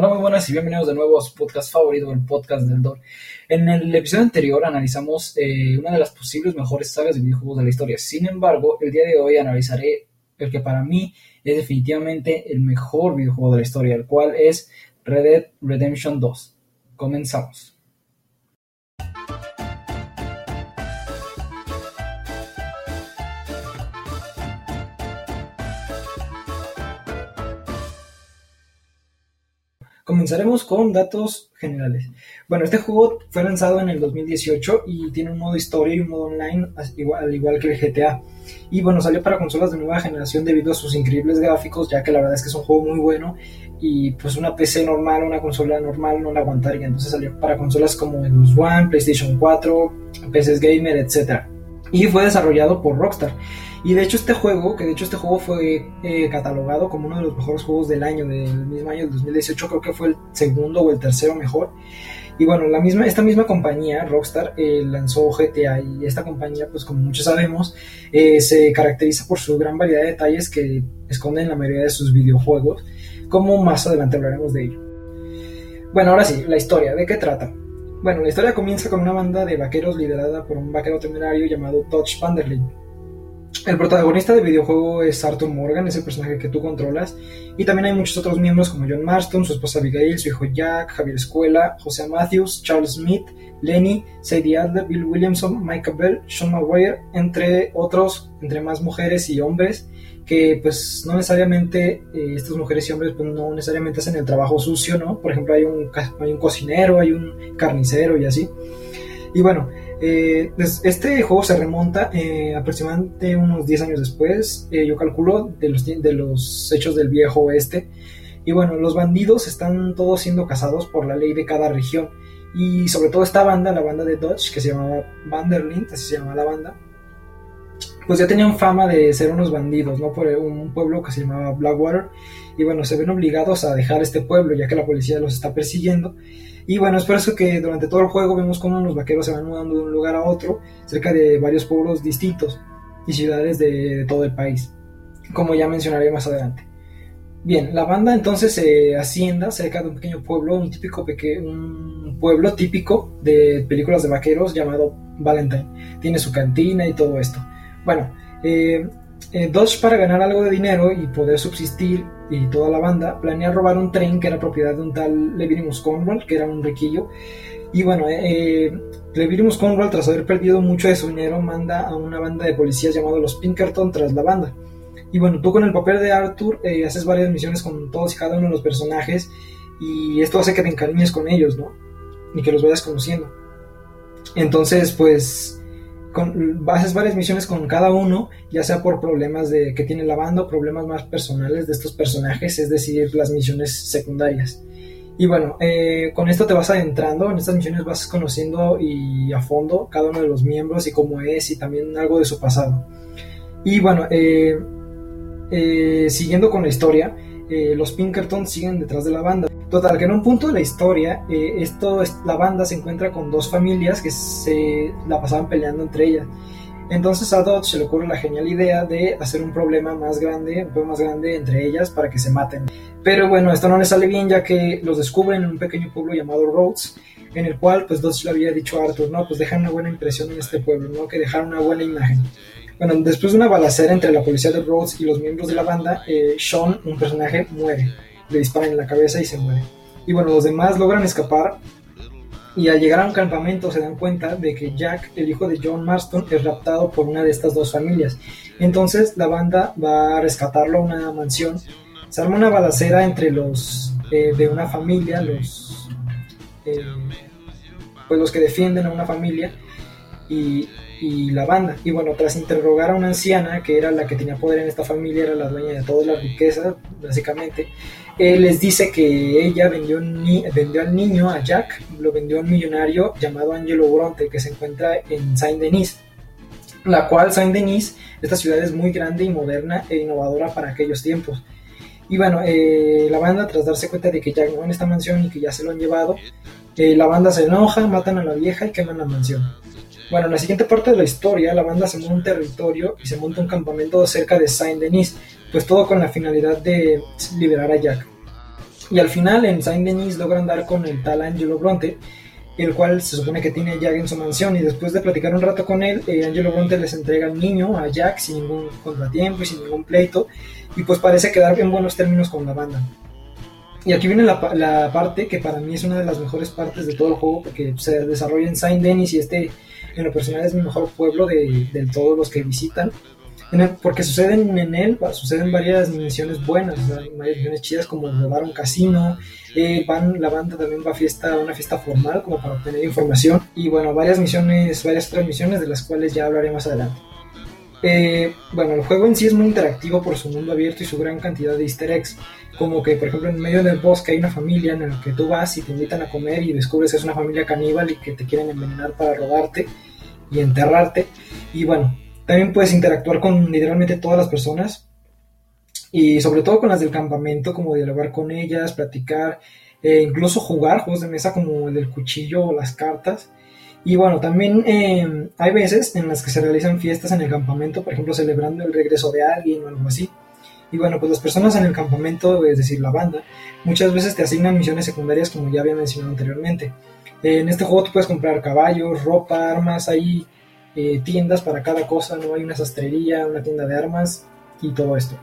Hola, muy buenas y bienvenidos de nuevo a su podcast favorito, el podcast del DOR. En el episodio anterior analizamos eh, una de las posibles mejores sagas de videojuegos de la historia. Sin embargo, el día de hoy analizaré el que para mí es definitivamente el mejor videojuego de la historia, el cual es Red Dead Redemption 2. Comenzamos. Comenzaremos con datos generales. Bueno, este juego fue lanzado en el 2018 y tiene un modo historia y un modo online, al igual que el GTA. Y bueno, salió para consolas de nueva generación debido a sus increíbles gráficos, ya que la verdad es que es un juego muy bueno y pues una PC normal, una consola normal no la aguantaría. Entonces salió para consolas como Xbox One, PlayStation 4, PCs Gamer, etc. Y fue desarrollado por Rockstar. Y de hecho este juego, que de hecho este juego fue eh, catalogado como uno de los mejores juegos del año, del mismo año del 2018, creo que fue el segundo o el tercero mejor. Y bueno, la misma, esta misma compañía, Rockstar, eh, lanzó GTA y esta compañía, pues como muchos sabemos, eh, se caracteriza por su gran variedad de detalles que esconden la mayoría de sus videojuegos, como más adelante hablaremos de ello. Bueno, ahora sí, la historia, ¿de qué trata? Bueno, la historia comienza con una banda de vaqueros liderada por un vaquero temerario llamado Touch Vanderlyn el protagonista del videojuego es Arthur Morgan, es el personaje que tú controlas. Y también hay muchos otros miembros como John Marston, su esposa Abigail, su hijo Jack, Javier Escuela, José Matthews, Charles Smith, Lenny, Sadie Adler, Bill Williamson, Michael Bell, Sean Maguire, entre otros, entre más mujeres y hombres, que pues no necesariamente, eh, estas mujeres y hombres pues no necesariamente hacen el trabajo sucio, ¿no? Por ejemplo, hay un, hay un cocinero, hay un carnicero y así. Y bueno, eh, este juego se remonta eh, aproximadamente unos 10 años después, eh, yo calculo, de los, de los hechos del viejo oeste. Y bueno, los bandidos están todos siendo cazados por la ley de cada región. Y sobre todo esta banda, la banda de Dodge, que se llamaba Vanderlint, así se llama la banda, pues ya tenían fama de ser unos bandidos, ¿no? Por un pueblo que se llamaba Blackwater. Y bueno, se ven obligados a dejar este pueblo ya que la policía los está persiguiendo. Y bueno, es por eso que durante todo el juego vemos cómo los vaqueros se van mudando de un lugar a otro, cerca de varios pueblos distintos y ciudades de, todo el país, como ya mencionaré más adelante. Bien, la banda entonces se hacienda cerca de un pequeño pueblo, un típico un pueblo típico de películas de vaqueros llamado Valentine. Tiene su cantina y todo esto. Bueno, eh, eh, Dodge para ganar algo de dinero y poder subsistir y toda la banda planea robar un tren que era propiedad de un tal Levirimus Conwell, que era un riquillo. Y bueno, eh, eh Levirimus Conwell, tras haber perdido mucho de su dinero, manda a una banda de policías llamado los Pinkerton tras la banda. Y bueno, tú con el papel de Arthur eh, haces varias misiones con todos y cada uno de los personajes y esto hace que te encariñes con ellos, ¿no? Y que los vayas conociendo. Entonces, pues con, haces varias misiones con cada uno, ya sea por problemas de, que tiene la banda problemas más personales de estos personajes, es decir, las misiones secundarias. Y bueno, eh, con esto te vas adentrando, en estas misiones vas conociendo y a fondo cada uno de los miembros y cómo es y también algo de su pasado. Y bueno, eh, eh, siguiendo con la historia, los Pinkerton siguen detrás de la banda. Total, que en un punto de la historia, eh, esto, la banda se encuentra con dos familias que se la pasaban peleando entre ellas. Entonces a Dodge se le ocurre la genial idea de hacer un problema más grande, un problema más grande entre ellas para que se maten. Pero bueno, esto no le sale bien ya que los descubren en un pequeño pueblo llamado Rhodes, en el cual pues Dodge le había dicho a Arthur, no, pues dejan una buena impresión en este pueblo, ¿no? Que dejar una buena imagen. Bueno, después de una balacera entre la policía de Rhodes y los miembros de la banda, eh, Sean, un personaje, muere le disparan en la cabeza y se muere. Y bueno, los demás logran escapar y al llegar a un campamento se dan cuenta de que Jack, el hijo de John Marston, es raptado por una de estas dos familias. Entonces la banda va a rescatarlo a una mansión. Se arma una balacera entre los eh, de una familia, los, eh, pues los que defienden a una familia y, y, la banda. Y bueno, tras interrogar a una anciana que era la que tenía poder en esta familia, era la dueña de toda la riqueza, básicamente, él les dice que ella vendió, vendió al niño, a Jack, lo vendió a un millonario llamado Angelo Bronte, que se encuentra en Saint-Denis, la cual Saint-Denis, esta ciudad es muy grande y moderna e innovadora para aquellos tiempos. Y bueno, eh, la banda, tras darse cuenta de que Jack no en esta mansión y que ya se lo han llevado, eh, la banda se enoja, matan a la vieja y queman la mansión. Bueno, en la siguiente parte de la historia, la banda se monta un territorio y se monta un campamento cerca de Saint-Denis, pues todo con la finalidad de liberar a Jack. Y al final en Saint Denis logran dar con el tal Angelo Bronte, el cual se supone que tiene a Jack en su mansión y después de platicar un rato con él, eh, Angelo Bronte les entrega al niño, a Jack, sin ningún contratiempo y sin ningún pleito, y pues parece quedar en buenos términos con la banda. Y aquí viene la, la, parte que para mí es una de las mejores partes de todo el juego, porque se desarrolla en Saint Denis y este, en lo personal, es mi mejor pueblo de, de todos los que visitan porque suceden en él, suceden varias misiones buenas, varias misiones chidas como robar un casino, eh, van, la banda también va a fiesta, una fiesta formal como para obtener información y bueno, varias misiones, varias otras misiones de las cuales ya hablaré más adelante. Eh, bueno, el juego en sí es muy interactivo por su mundo abierto y su gran cantidad de easter eggs, como que por ejemplo en medio del bosque hay una familia en la que tú vas y te invitan a comer y descubres que es una familia caníbal y que te quieren envenenar para robarte y enterrarte y bueno, también puedes interactuar con literalmente todas las personas y sobre todo con las del campamento, como dialogar con ellas, platicar, e incluso jugar juegos de mesa como el del cuchillo o las cartas. Y bueno, también eh, hay veces en las que se realizan fiestas en el campamento, por ejemplo, celebrando el regreso de alguien o algo así. Y bueno, pues las personas en el campamento, es decir, la banda, muchas veces te asignan misiones secundarias como ya había mencionado anteriormente. En este juego tú puedes comprar caballos, ropa, armas, ahí eh, tiendas para cada cosa, ¿no? Hay una sastrería, una tienda de armas y todo esto.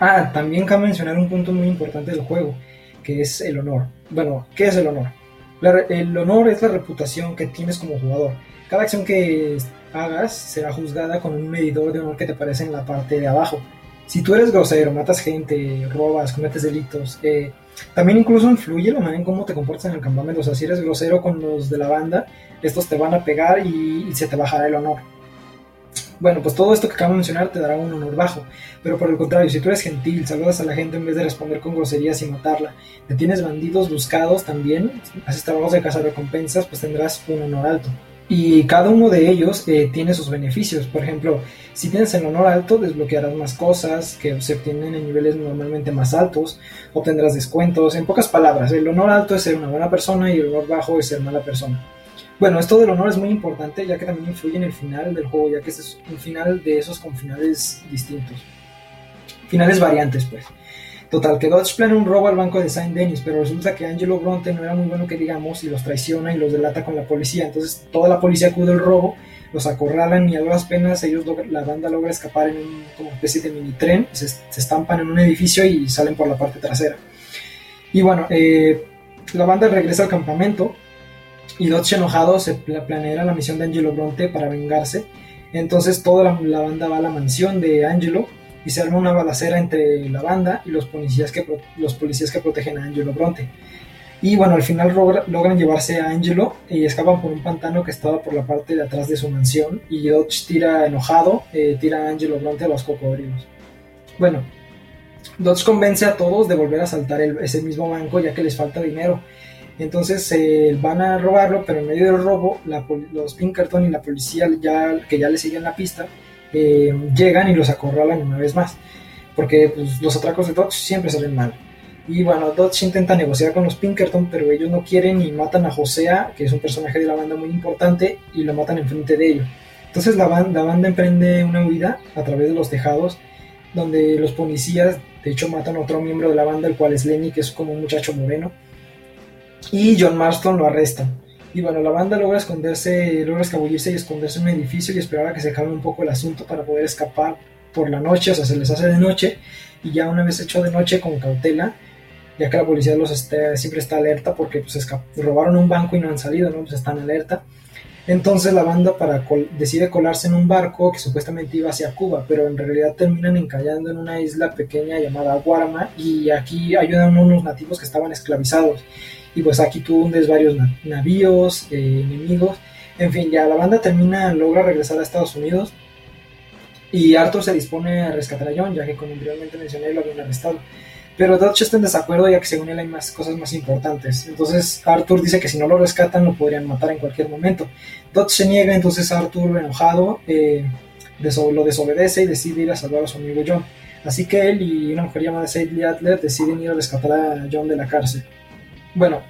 Ah, también cabe mencionar un punto muy importante del juego, que es el honor. Bueno, ¿qué es el honor? el honor es la reputación que tienes como jugador. Cada acción que hagas será juzgada con un medidor de honor que te aparece en la parte de abajo. Si tú eres grosero, matas gente, robas, cometes delitos, eh, también incluso influye la manera en cómo te comportas en el campamento. O sea, si eres grosero con los de la banda, estos te van a pegar y, se te bajará el honor. Bueno, pues todo esto que acabo de mencionar te dará un honor bajo, pero por el contrario, si tú eres gentil, saludas a la gente en vez de responder con groserías y matarla, tienes bandidos buscados también, haces trabajos de casa recompensas, pues tendrás un honor alto. Y cada uno de ellos eh, tiene sus beneficios. Por ejemplo, si tienes el honor alto, desbloquearás más cosas que se obtienen en niveles normalmente más altos, obtendrás descuentos. En pocas palabras, el honor alto es ser una buena persona y el honor bajo es ser mala persona. Bueno, esto del honor es muy importante ya que también influye en el final del juego, ya que es un final de esos con finales distintos. Finales variantes, pues. Total, que Dodge planea un robo al banco de Saint Denis, pero resulta que Angelo Bronte no era muy bueno que digamos y los traiciona y los delata con la policía. Entonces toda la policía acude al robo, los acorralan y a duras penas ellos la banda logra escapar en un, como especie de mini tren, se, estampan en un edificio y salen por la parte trasera. Y bueno, eh, la banda regresa al campamento y Dodge enojado se planea la misión de Angelo Bronte para vengarse. Entonces toda la banda va a la mansión de Angelo y se arma una balacera entre la banda y los policías que, los policías que protegen a Angelo Bronte. Y bueno, al final logran llevarse a Angelo y escapan por un pantano que estaba por la parte de atrás de su mansión. Y Dodge tira enojado, eh, tira a Angelo Bronte a los cocodrilos. Bueno, Dodge convence a todos de volver a saltar ese mismo banco ya que les falta dinero. Entonces eh, van a robarlo, pero en medio del robo, los Pinkerton y la policía ya, que ya le siguen la pista eh, llegan y los acorralan una vez más, porque pues, los atracos de Dodge siempre salen mal. Y bueno, Dodge intenta negociar con los Pinkerton, pero ellos no quieren y matan a Josea, que es un personaje de la banda muy importante, y lo matan enfrente de ellos. Entonces la banda, la banda emprende una huida a través de los tejados, donde los policías, de hecho, matan a otro miembro de la banda, el cual es Lenny, que es como un muchacho moreno, y John Marston lo arresta. Y bueno, la banda logra esconderse, logra escabullirse y esconderse en un edificio y esperar a que se calme un poco el asunto para poder escapar por la noche, o sea, se les hace de noche y ya una vez hecho de noche con cautela, ya que la policía los siempre está alerta porque pues robaron un banco y no han salido, ¿no? Pues están alerta. Entonces la banda decide colarse en un barco que supuestamente iba hacia Cuba, pero en realidad terminan encallando en una isla pequeña llamada Guarma y aquí ayudan unos nativos que estaban esclavizados. Y pues aquí tú hundes varios navíos, eh, enemigos, en fin, ya la banda termina, logra regresar a Estados Unidos. Y Arthur se dispone a rescatar a John, ya que como anteriormente mencioné lo habían arrestado. Pero Dodge está en desacuerdo ya que según él hay más cosas más importantes. Entonces Arthur dice que si no lo rescatan lo podrían matar en cualquier momento. Dodge se niega, entonces Arthur enojado eh, lo desobedece y decide ir a salvar a su amigo John. Así que él y una mujer llamada Sadie Adler deciden ir a rescatar a John de la cárcel. Bueno,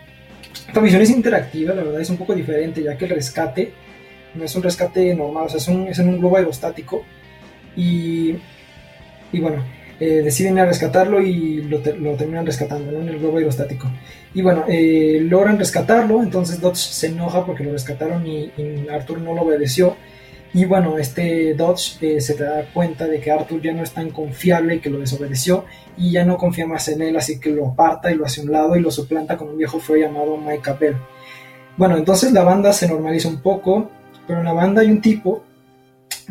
esta misión es interactiva, la verdad es un poco diferente, ya que el rescate no es un rescate normal, o sea, es, un, es en un globo aerostático. Y, y bueno, eh, deciden ir rescatarlo y lo, terminan rescatando en el globo aerostático. Y bueno, eh, logran rescatarlo, entonces Dodge se enoja porque lo rescataron y, Arthur no lo obedeció. Y bueno, este Dodge eh, se da cuenta de que Arthur ya no es tan confiable y que lo desobedeció y ya no confía más en él, así que lo aparta y lo hace a un lado y lo suplanta con un viejo fue llamado Mike Bell. Bueno, entonces la banda se normaliza un poco, pero en la banda hay un tipo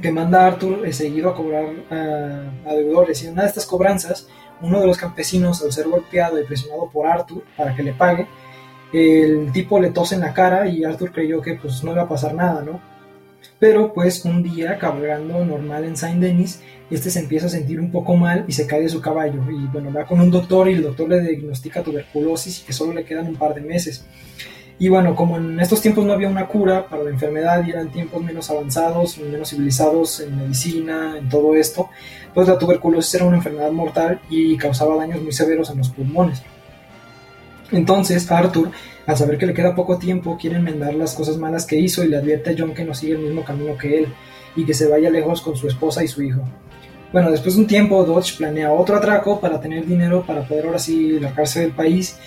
que manda a Arthur seguido a cobrar a, deudores. Y en una de estas cobranzas, uno de los campesinos, al ser golpeado y presionado por Arthur para que le pague, el tipo le tose en la cara y Arthur creyó que pues no iba a pasar nada, ¿no? Pero pues un día, cabalgando normal en Saint Denis, este se empieza a sentir un poco mal y se cae de su caballo. Y bueno, va con un doctor y el doctor le diagnostica tuberculosis y que solo le quedan un par de meses. Y bueno, como en estos tiempos no había una cura para la enfermedad y eran tiempos menos avanzados, menos civilizados en medicina, en todo esto, pues la tuberculosis era una enfermedad mortal y causaba daños muy severos en los pulmones. Entonces Arthur, al saber que le queda poco tiempo, quiere enmendar las cosas malas que hizo y le advierte a John que no sigue el mismo camino que él y que se vaya lejos con su esposa y su hijo. Bueno, después de un tiempo, Dodge planea otro atraco para tener dinero para poder ahora sí largarse del país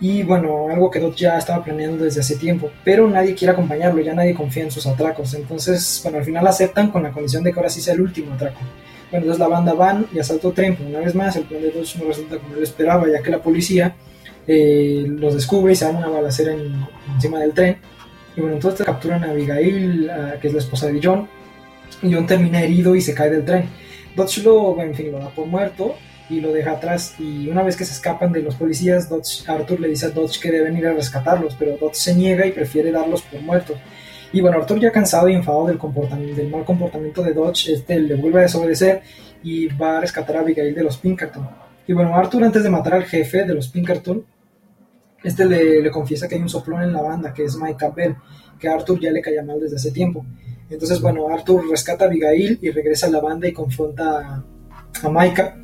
y bueno, algo que Dot ya estaba planeando desde hace tiempo, pero nadie quiere acompañarlo, ya nadie confía en sus atracos. Entonces, bueno, al final aceptan con la condición de que ahora sí sea el último atraco. Bueno, entonces la banda van y asaltó tren, pero una vez más el plan de Dodge no resulta como él esperaba, ya que la policía eh, los descubre y se dan una balacera encima del tren. Y bueno, entonces capturan a Abigail, que es la esposa de John, y John termina herido y se cae del tren. Dodge lo, en fin, lo da por muerto y lo deja atrás. Y una vez que se escapan de los policías, Arthur le dice a Dodge que deben ir a rescatarlos, pero Dodge se niega y prefiere darlos por muertos. Y bueno, Arthur ya cansado y enfadado del, comportamiento, del mal comportamiento de Dodge, este le vuelve a desobedecer y va a rescatar a Abigail de los Pinkerton. Y bueno, Arthur antes de matar al jefe de los Pinkerton, este le, confiesa que hay un soplón en la banda, que es Mike Bell, que Arthur ya le caía mal desde hace tiempo. Entonces, bueno, Arthur rescata a Abigail y regresa a la banda y confronta a, a Micah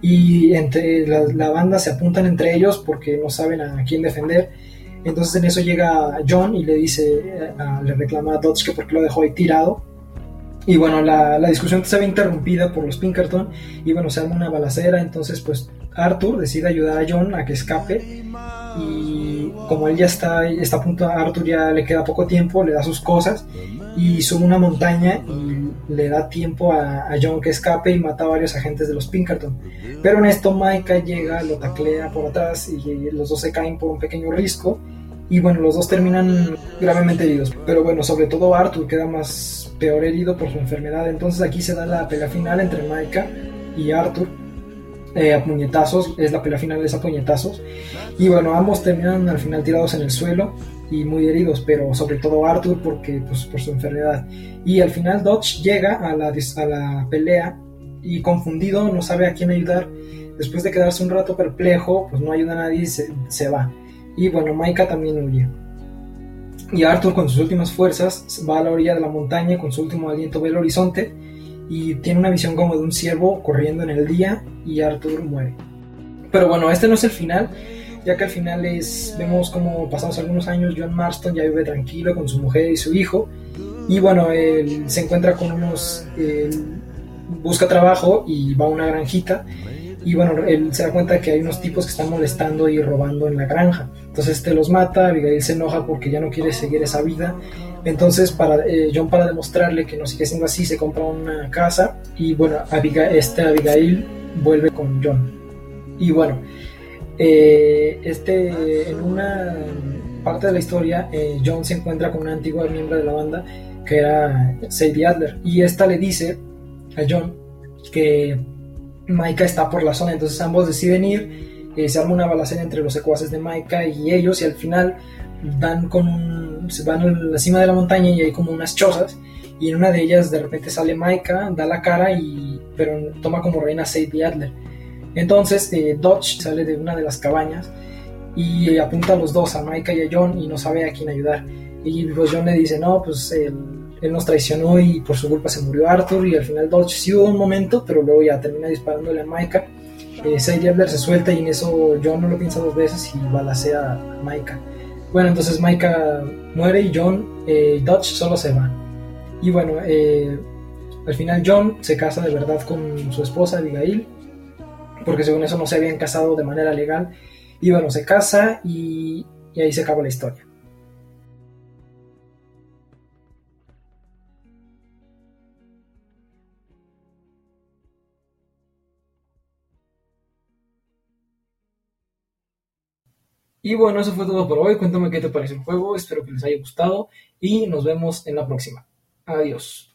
y entre la, banda se apuntan entre ellos porque no saben a quién defender. Entonces en eso llega John y le dice, eh, le reclama a Dodge que por qué lo dejó ahí tirado. Y bueno, la, la, discusión se ve interrumpida por los Pinkerton y bueno, se arma una balacera. Entonces pues Arthur decide ayudar a John a que escape y como él ya está, está a punto, Arthur ya le queda poco tiempo, le da sus cosas y sube una montaña y le da tiempo a, John que escape y mata a varios agentes de los Pinkerton. Pero en esto Micah llega, lo taclea por atrás y los dos se caen por un pequeño risco y bueno, los dos terminan gravemente heridos. Pero bueno, sobre todo Arthur queda más peor herido por su enfermedad. Entonces aquí se da la pelea final entre Micah y Arthur eh, a puñetazos, es la pelea final de a puñetazos. Y bueno, ambos terminan al final tirados en el suelo y muy heridos, pero sobre todo Arthur porque, pues, por su enfermedad. Y al final Dodge llega a la, a la pelea y confundido no sabe a quién ayudar. Después de quedarse un rato perplejo, pues no ayuda a nadie y se, se va. Y bueno, Maika también huye. Y Arthur con sus últimas fuerzas va a la orilla de la montaña con su último aliento ve el horizonte y tiene una visión como de un ciervo corriendo en el día y Arthur muere. Pero bueno, este no es el final, ya que al final es, vemos como pasados algunos años John Marston ya vive tranquilo con su mujer y su hijo y bueno, él se encuentra con unos, busca trabajo y va a una granjita y bueno, él se da cuenta que hay unos tipos que están molestando y robando en la granja. Entonces este los mata, Abigail se enoja porque ya no quiere seguir esa vida entonces, para, eh, John, para demostrarle que no sigue siendo así, se compra una casa y bueno, Abigail, este Abigail vuelve con John. Y bueno, eh, este, en una parte de la historia, eh, John se encuentra con una antigua miembro de la banda que era Sadie Adler. Y esta le dice a John que Micah está por la zona, entonces ambos deciden ir. se arma una balacera entre los secuaces de Micah y ellos, y al final dan con se van a la cima de la montaña y hay como unas chozas y en una de ellas de repente sale Maika, da la cara y pero toma como reina Sadie Adler. Entonces eh, Dodge sale de una de las cabañas y apunta a los dos, a Maika y a John y no sabe a quién ayudar. Y pues John le dice, no, pues él, nos traicionó y por su culpa se murió Arthur y al final Dodge sí hubo un momento, pero luego ya termina disparándole a Maika. Eh, Sadie se suelta y en eso John no lo piensa dos veces y balacea a Maika. Bueno, entonces Micah muere y John eh, Dodge solo se va. Y bueno, eh, al final John se casa de verdad con su esposa Abigail porque según eso no se habían casado de manera legal. Y bueno, se casa y, y ahí se acaba la historia. Y bueno, eso fue todo por hoy. Cuéntame qué te parece el juego. Espero que les haya gustado y nos vemos en la próxima. Adiós.